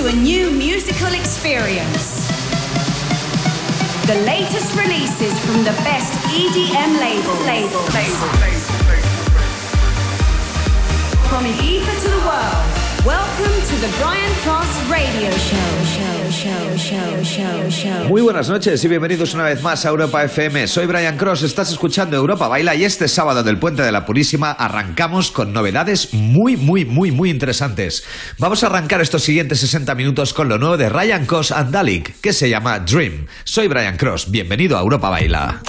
to a new musical experience. The latest releases from the best EDM. Label. Label. From ether to the world. Muy buenas noches y bienvenidos una vez más a Europa FM. Soy Brian Cross, estás escuchando Europa Baila y este sábado del Puente de la Purísima arrancamos con novedades muy, muy, muy, muy interesantes. Vamos a arrancar estos siguientes 60 minutos con lo nuevo de Ryan Cross and Dalek, que se llama Dream. Soy Brian Cross, bienvenido a Europa Baila.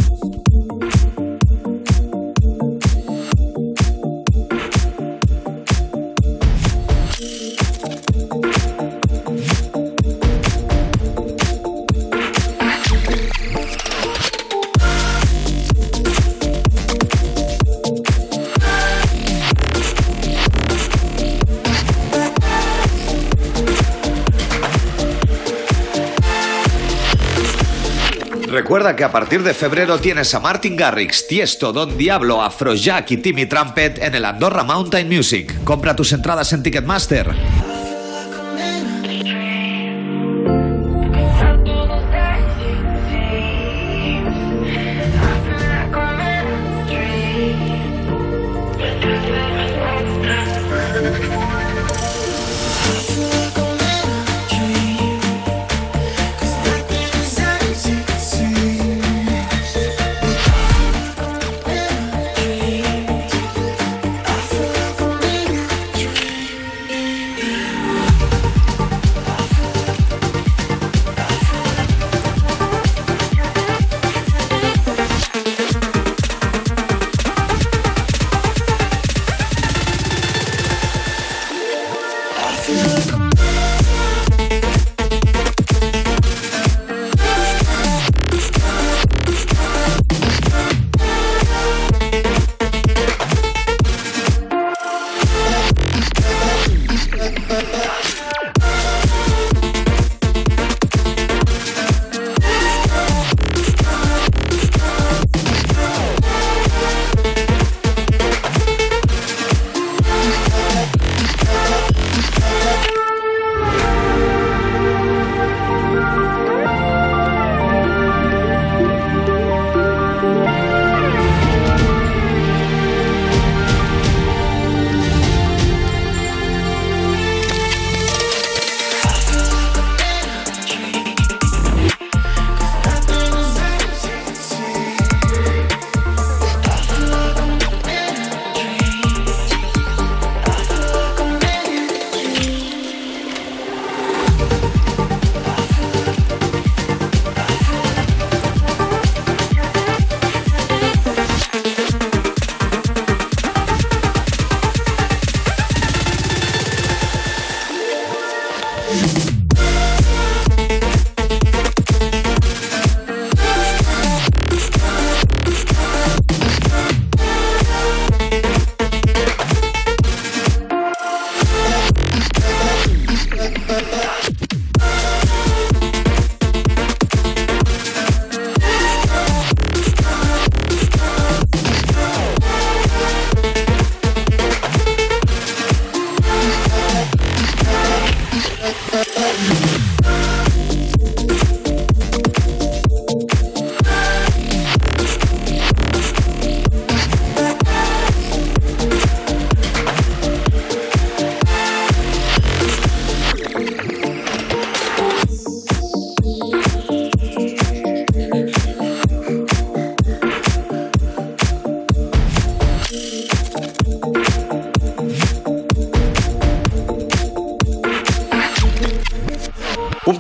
Recuerda que a partir de febrero tienes a Martin Garrix, Tiesto, Don Diablo, Afrojack y Timmy Trumpet en el Andorra Mountain Music. Compra tus entradas en Ticketmaster.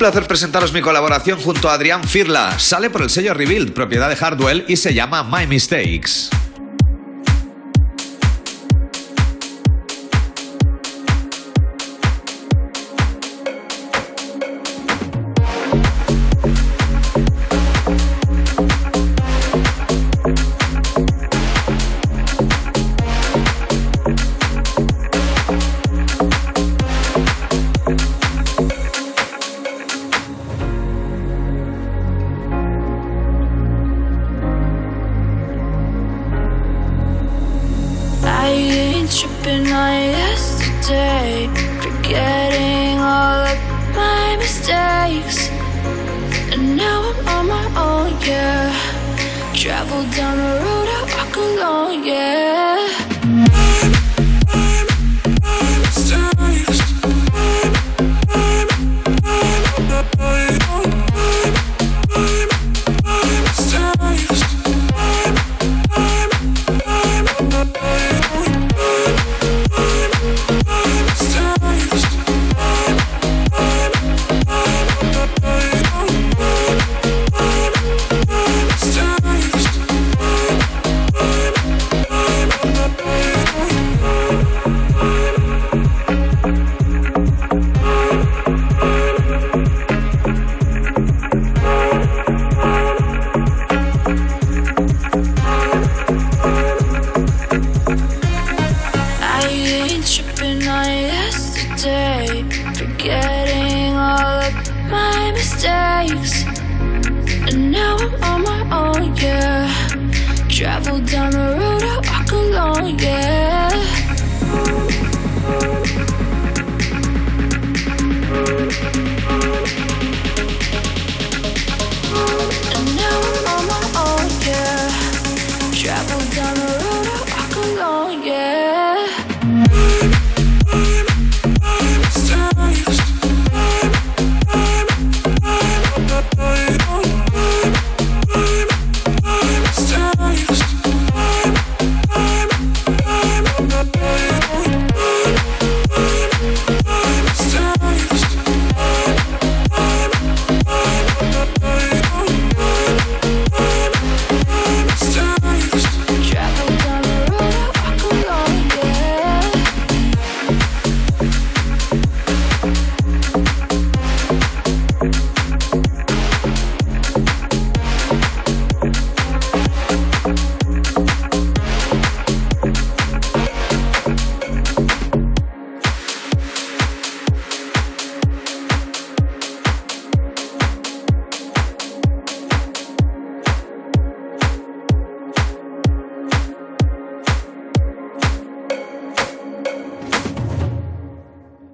Placer presentaros mi colaboración junto a Adrián Firla. Sale por el sello Rebuild, propiedad de Hardwell, y se llama My Mistakes.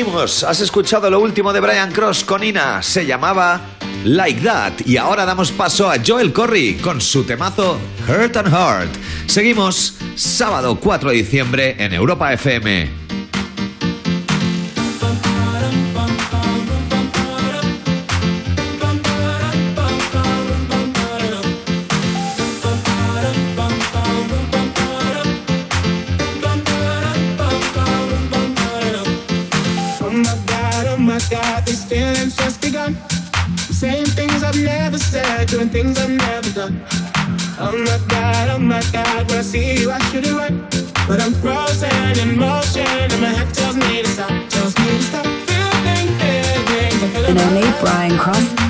Seguimos. Has escuchado lo último de Brian Cross con Ina. Se llamaba Like That. Y ahora damos paso a Joel Corry con su temazo Hurt and Heart. Seguimos sábado 4 de diciembre en Europa FM. Things I've never done. Oh my god, oh my god, when I see you, I should have run. But I'm frozen in motion, and my head tells me to stop, tells me to stop. Feeling things, I feel And only Brian Cross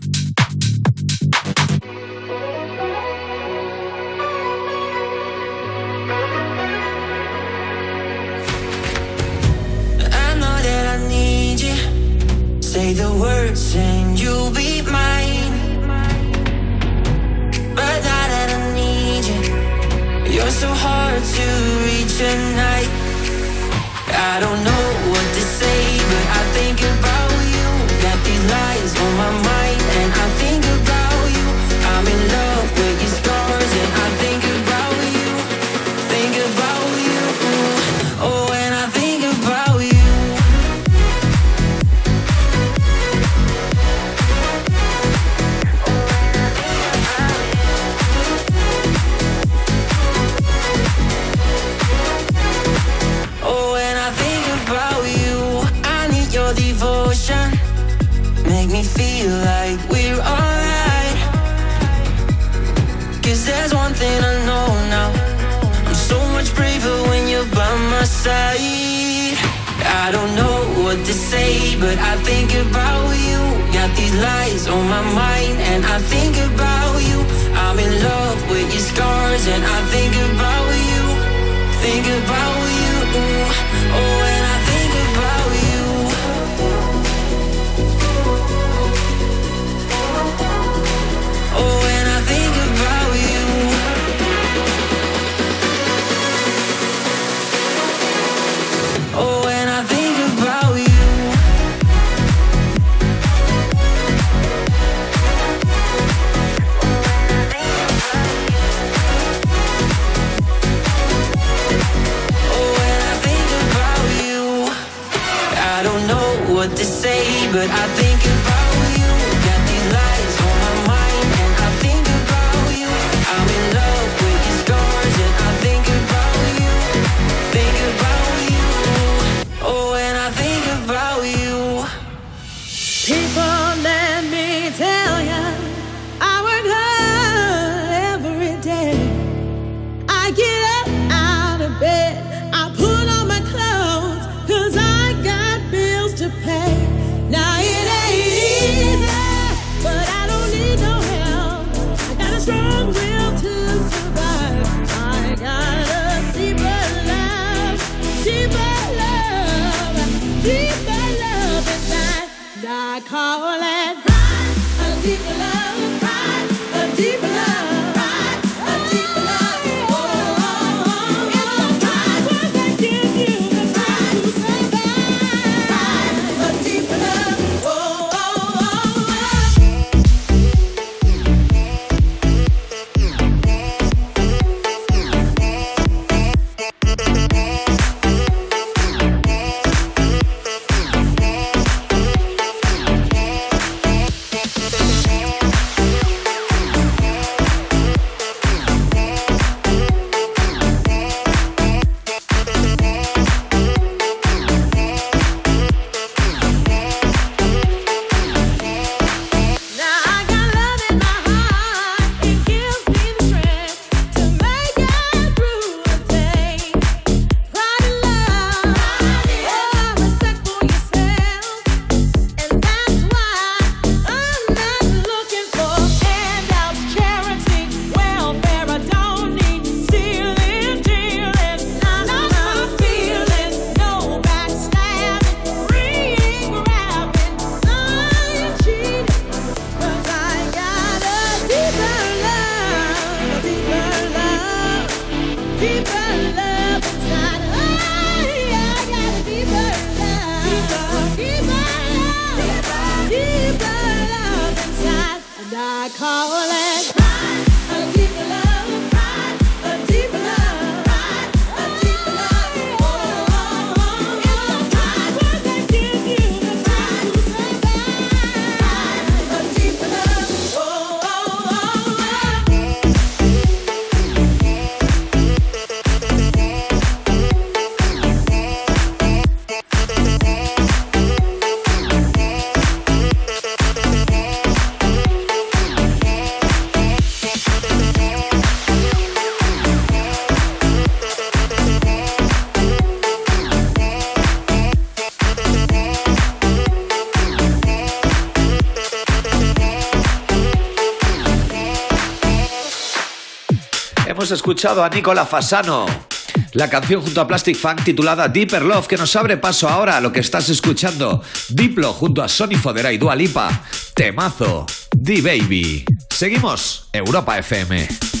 Escuchado a Nicola Fasano. La canción junto a Plastic Funk titulada Deeper Love que nos abre paso ahora a lo que estás escuchando. Diplo junto a Sony Fodera y Dua Lipa. Temazo. D-Baby. Seguimos. Europa FM.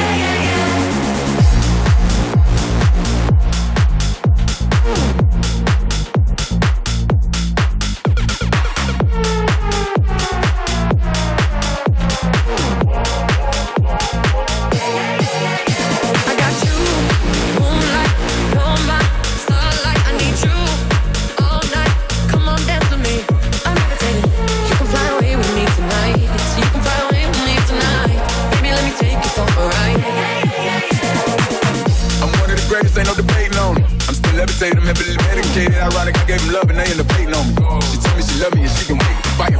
Still levitating, I'm heavily medicated. Ironic, I gave him love and they end up hating on me. She told me she love me and she can wait.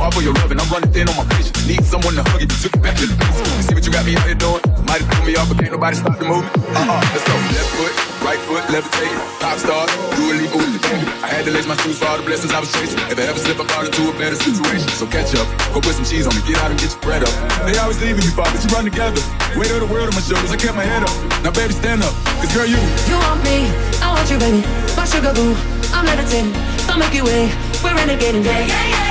Hard for your I'm running thin on my patience. Need someone to hug you, took it back to the basics. You see what you got me out here doing? Might have threw me off, but can't nobody stop the movement. Uh-uh, let's go. Left foot, right foot, levitate. Pop star, do a leap with the baby. I had to lace my shoes for all the blessings I was chasing. If I ever slip, I fall into a better situation. So catch up, go put some cheese on me, get out and get your bread up. They always leaving me, Bob, but you run together. Weight of the world on my shoulders, I kept my head up. Now, baby, stand up, cause girl, you. You want me, I want you, baby. My sugar boo, I'm levitating. Don't make you wait, we're renegading. Yeah, yeah, yeah.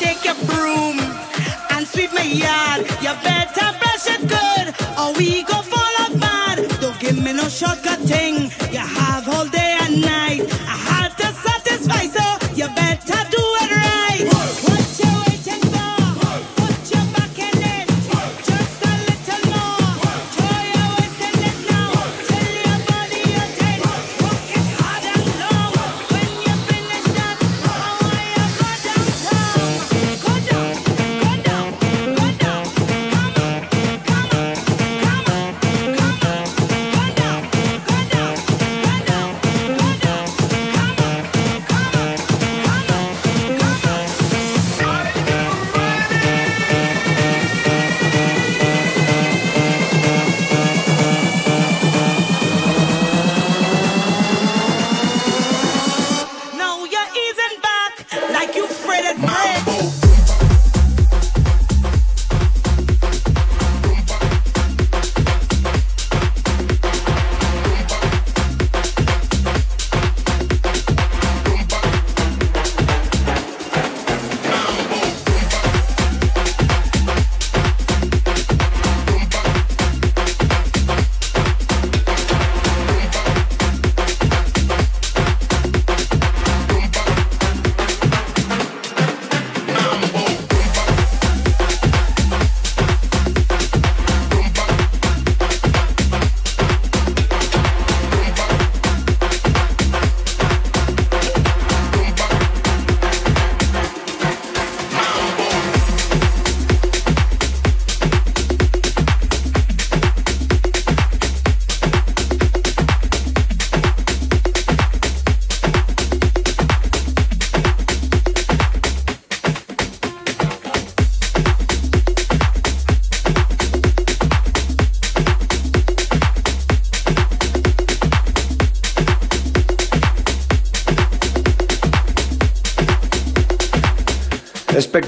Take your broom and sweep my yard. You better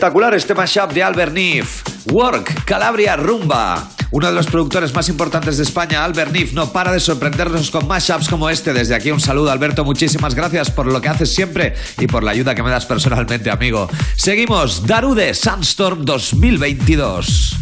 Espectacular este mashup de Albert Nif. Work, Calabria, Rumba. Uno de los productores más importantes de España, Albert Nif, no para de sorprendernos con mashups como este. Desde aquí un saludo, Alberto. Muchísimas gracias por lo que haces siempre y por la ayuda que me das personalmente, amigo. Seguimos, Darude Sandstorm 2022.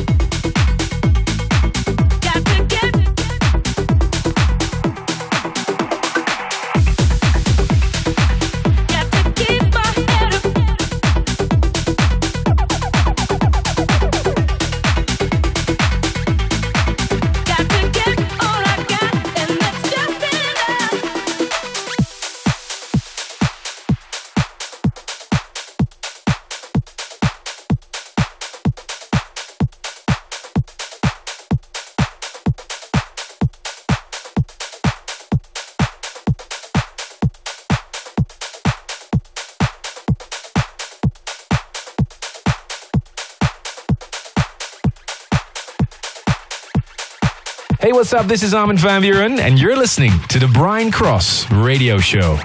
What's up? This is Armin van Buuren, and you're listening to the Brian Cross Radio Show.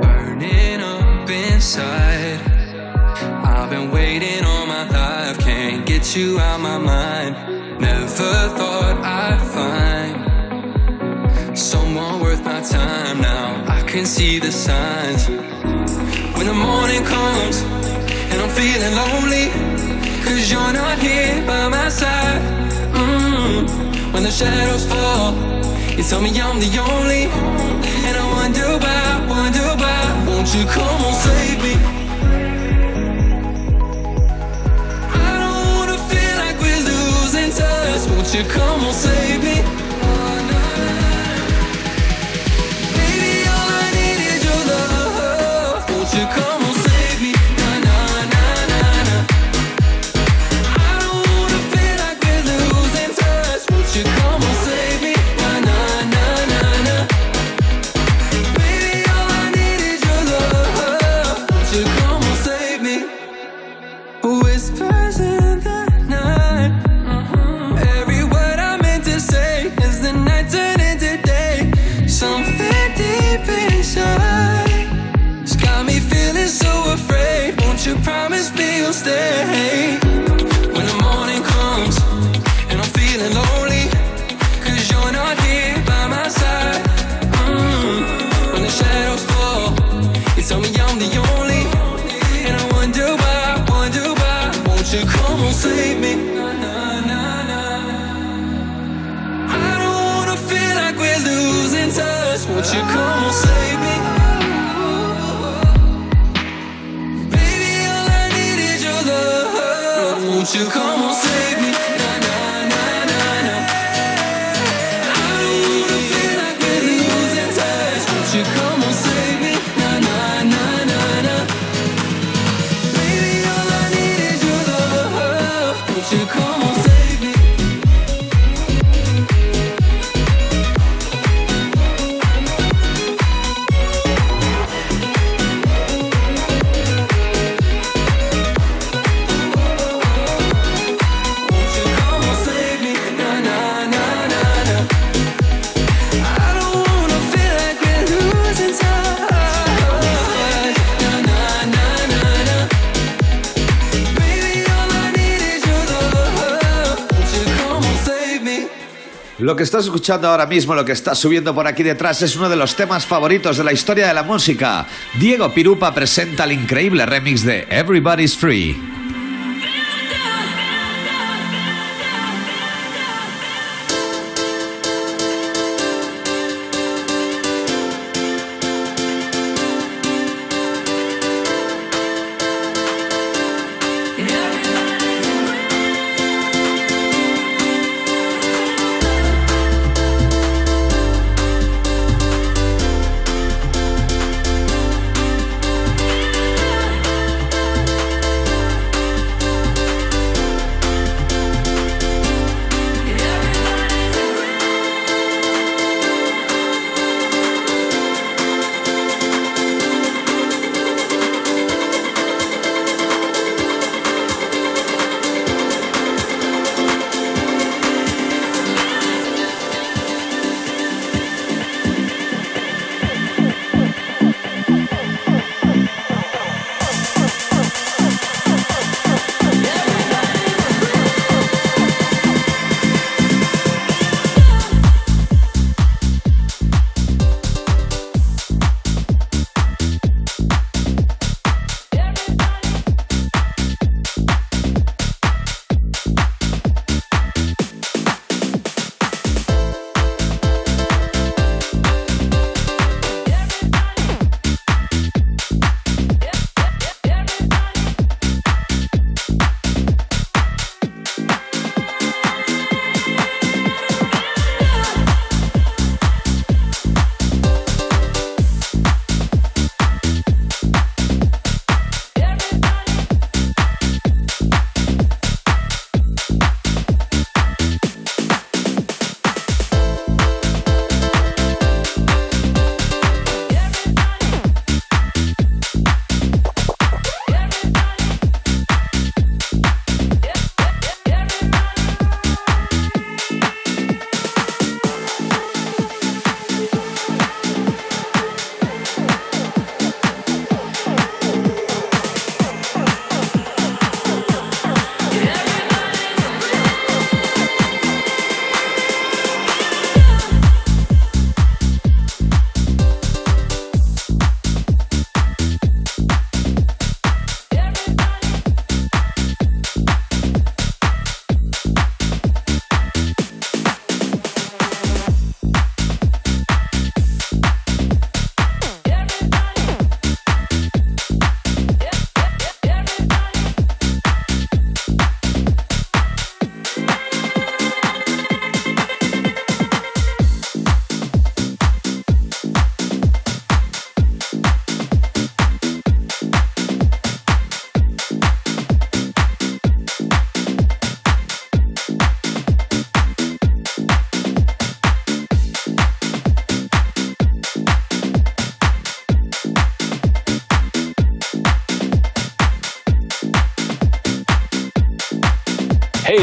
burning up inside. I've been waiting all my life, can't get you out my mind. Never thought I'd find someone worth my time now. I can see the signs. Morning comes and I'm feeling lonely, cause you're not here by my side. Mm. When the shadows fall, you tell me I'm the only. And I wonder why, wonder why. Won't you come on, save me? I don't wanna feel like we're losing touch. Won't you come on, save me? Stay? Love. Won't you Lo que estás escuchando ahora mismo, lo que está subiendo por aquí detrás, es uno de los temas favoritos de la historia de la música. Diego Pirupa presenta el increíble remix de Everybody's Free.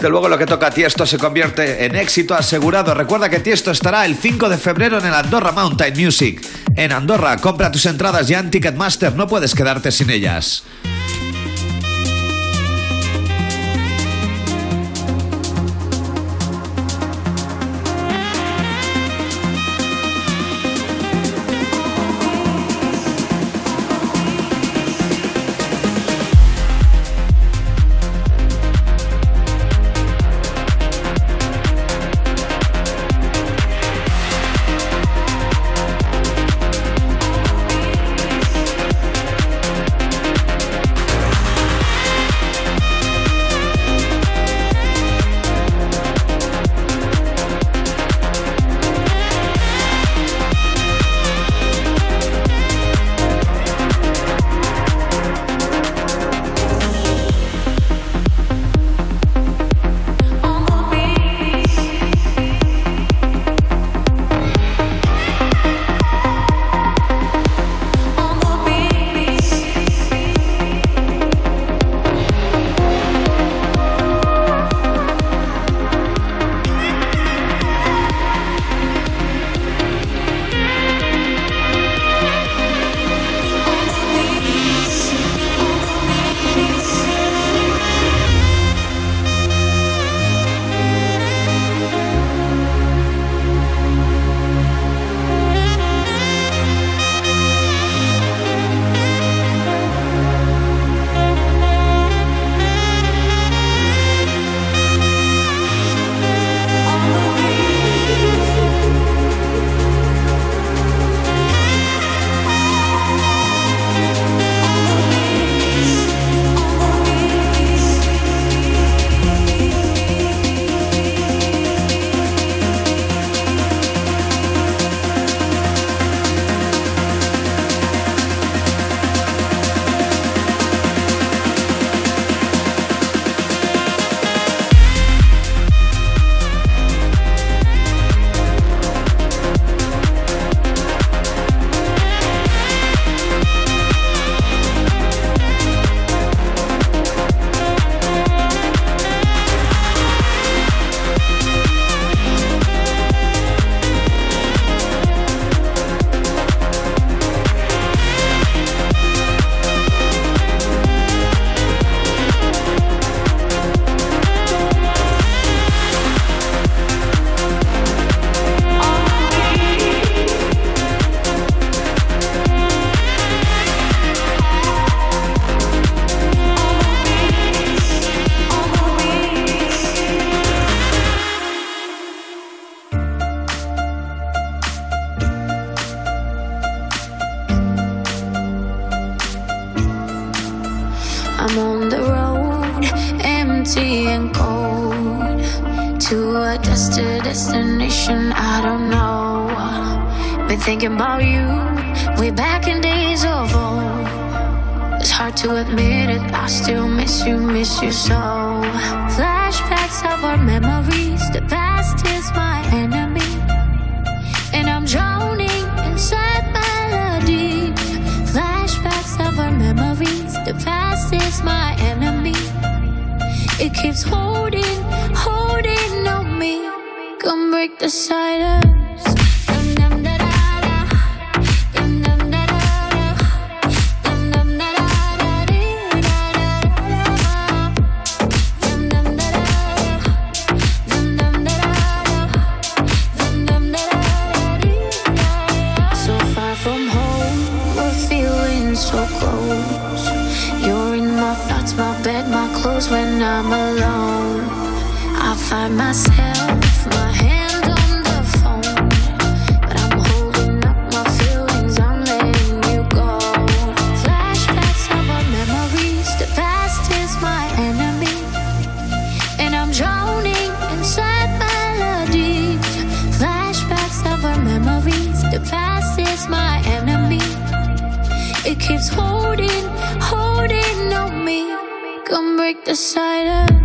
Desde luego lo que toca a Tiesto se convierte en éxito asegurado. Recuerda que Tiesto estará el 5 de febrero en el Andorra Mountain Music. En Andorra, compra tus entradas ya en Ticketmaster, no puedes quedarte sin ellas. Break the silence.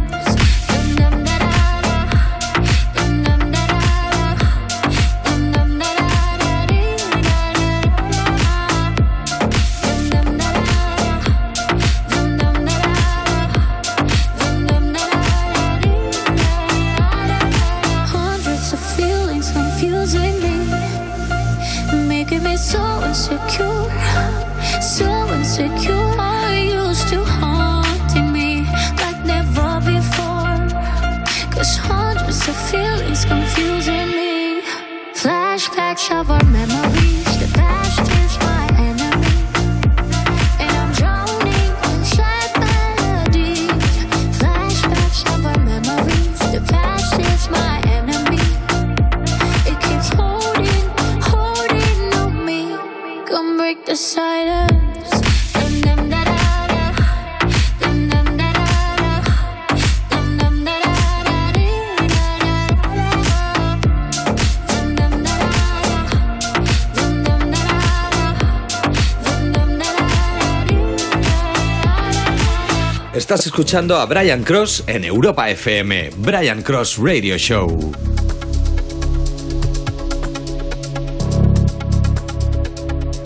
Estás escuchando a Brian Cross en Europa FM, Brian Cross Radio Show.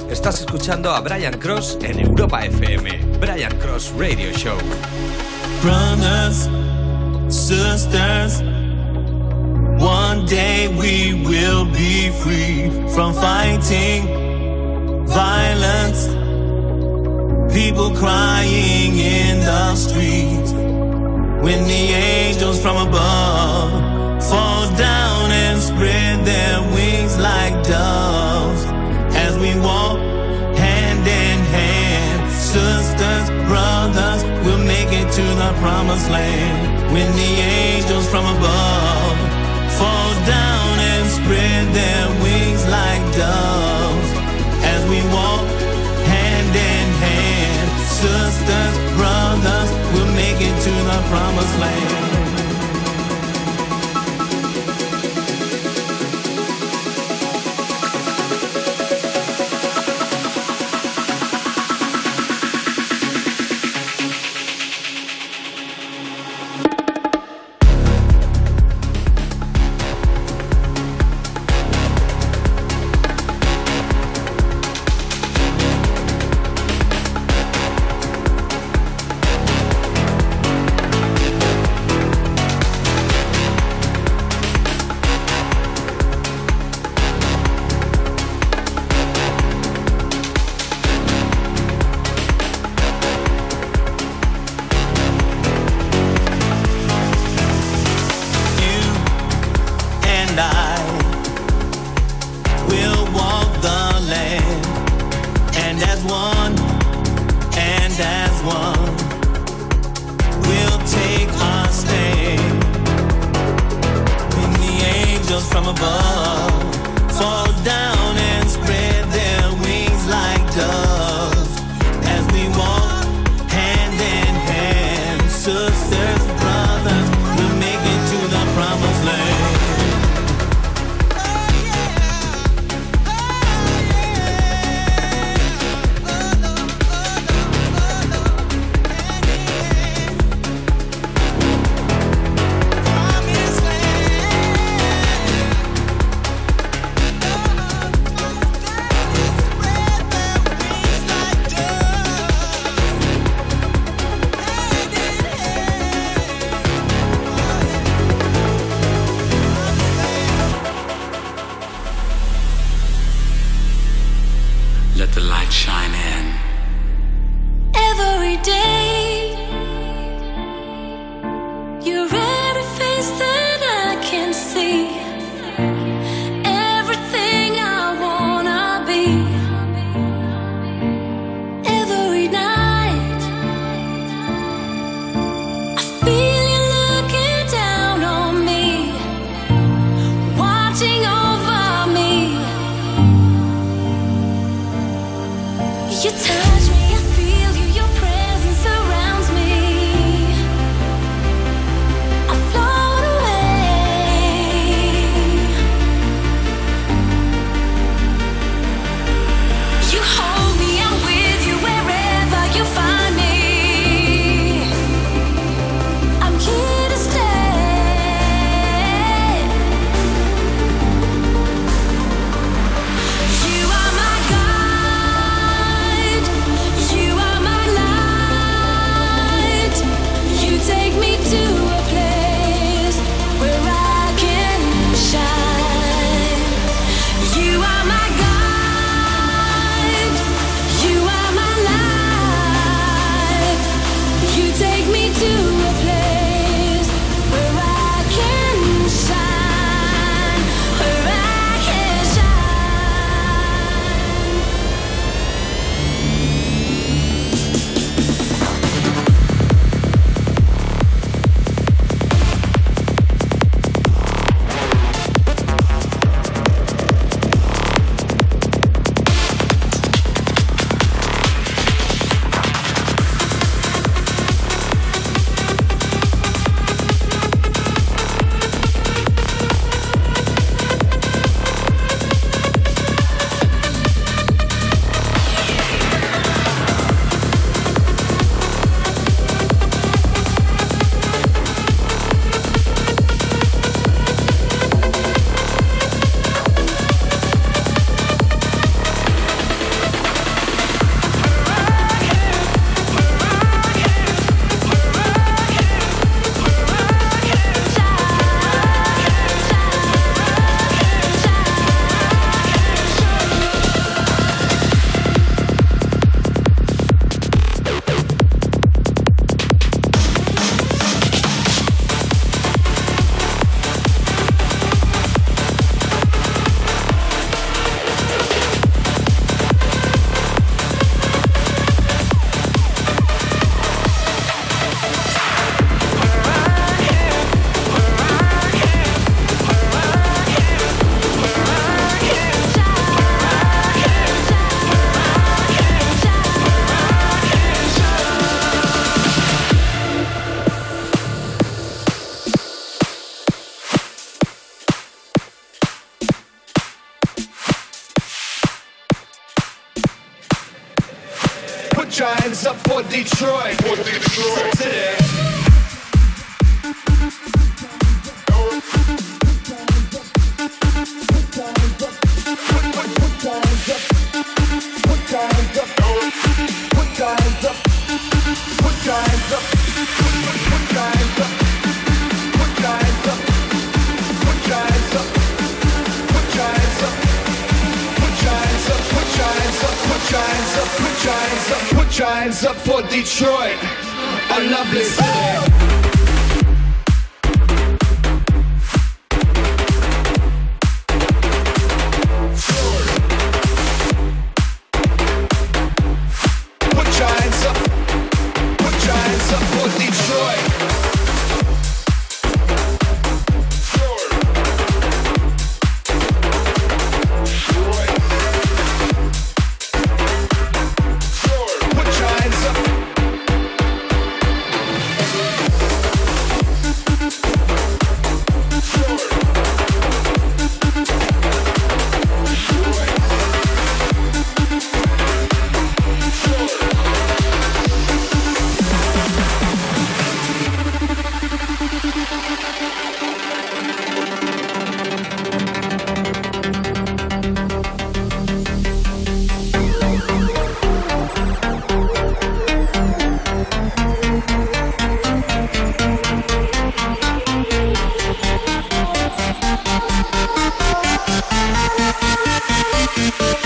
Estás escuchando a Brian Cross en Europa FM, Brian Cross Radio Show. Brothers, sisters, one day we will be free from fighting violence. People crying in the streets when the angels from above fall down and spread their wings like doves as we walk hand in hand. Sisters, brothers, we'll make it to the promised land when the angels from above fall down and spread their wings like doves. promised land. Giants up for Detroit. For Detroit. Today. Put giants up for Detroit, a lovely city. This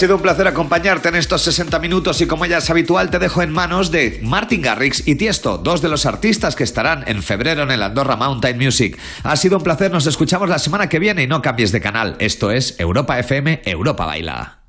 sido un placer acompañarte en estos 60 minutos y como ya es habitual te dejo en manos de Martin Garrix y Tiesto, dos de los artistas que estarán en febrero en el Andorra Mountain Music. Ha sido un placer, nos escuchamos la semana que viene y no cambies de canal. Esto es Europa FM, Europa Baila.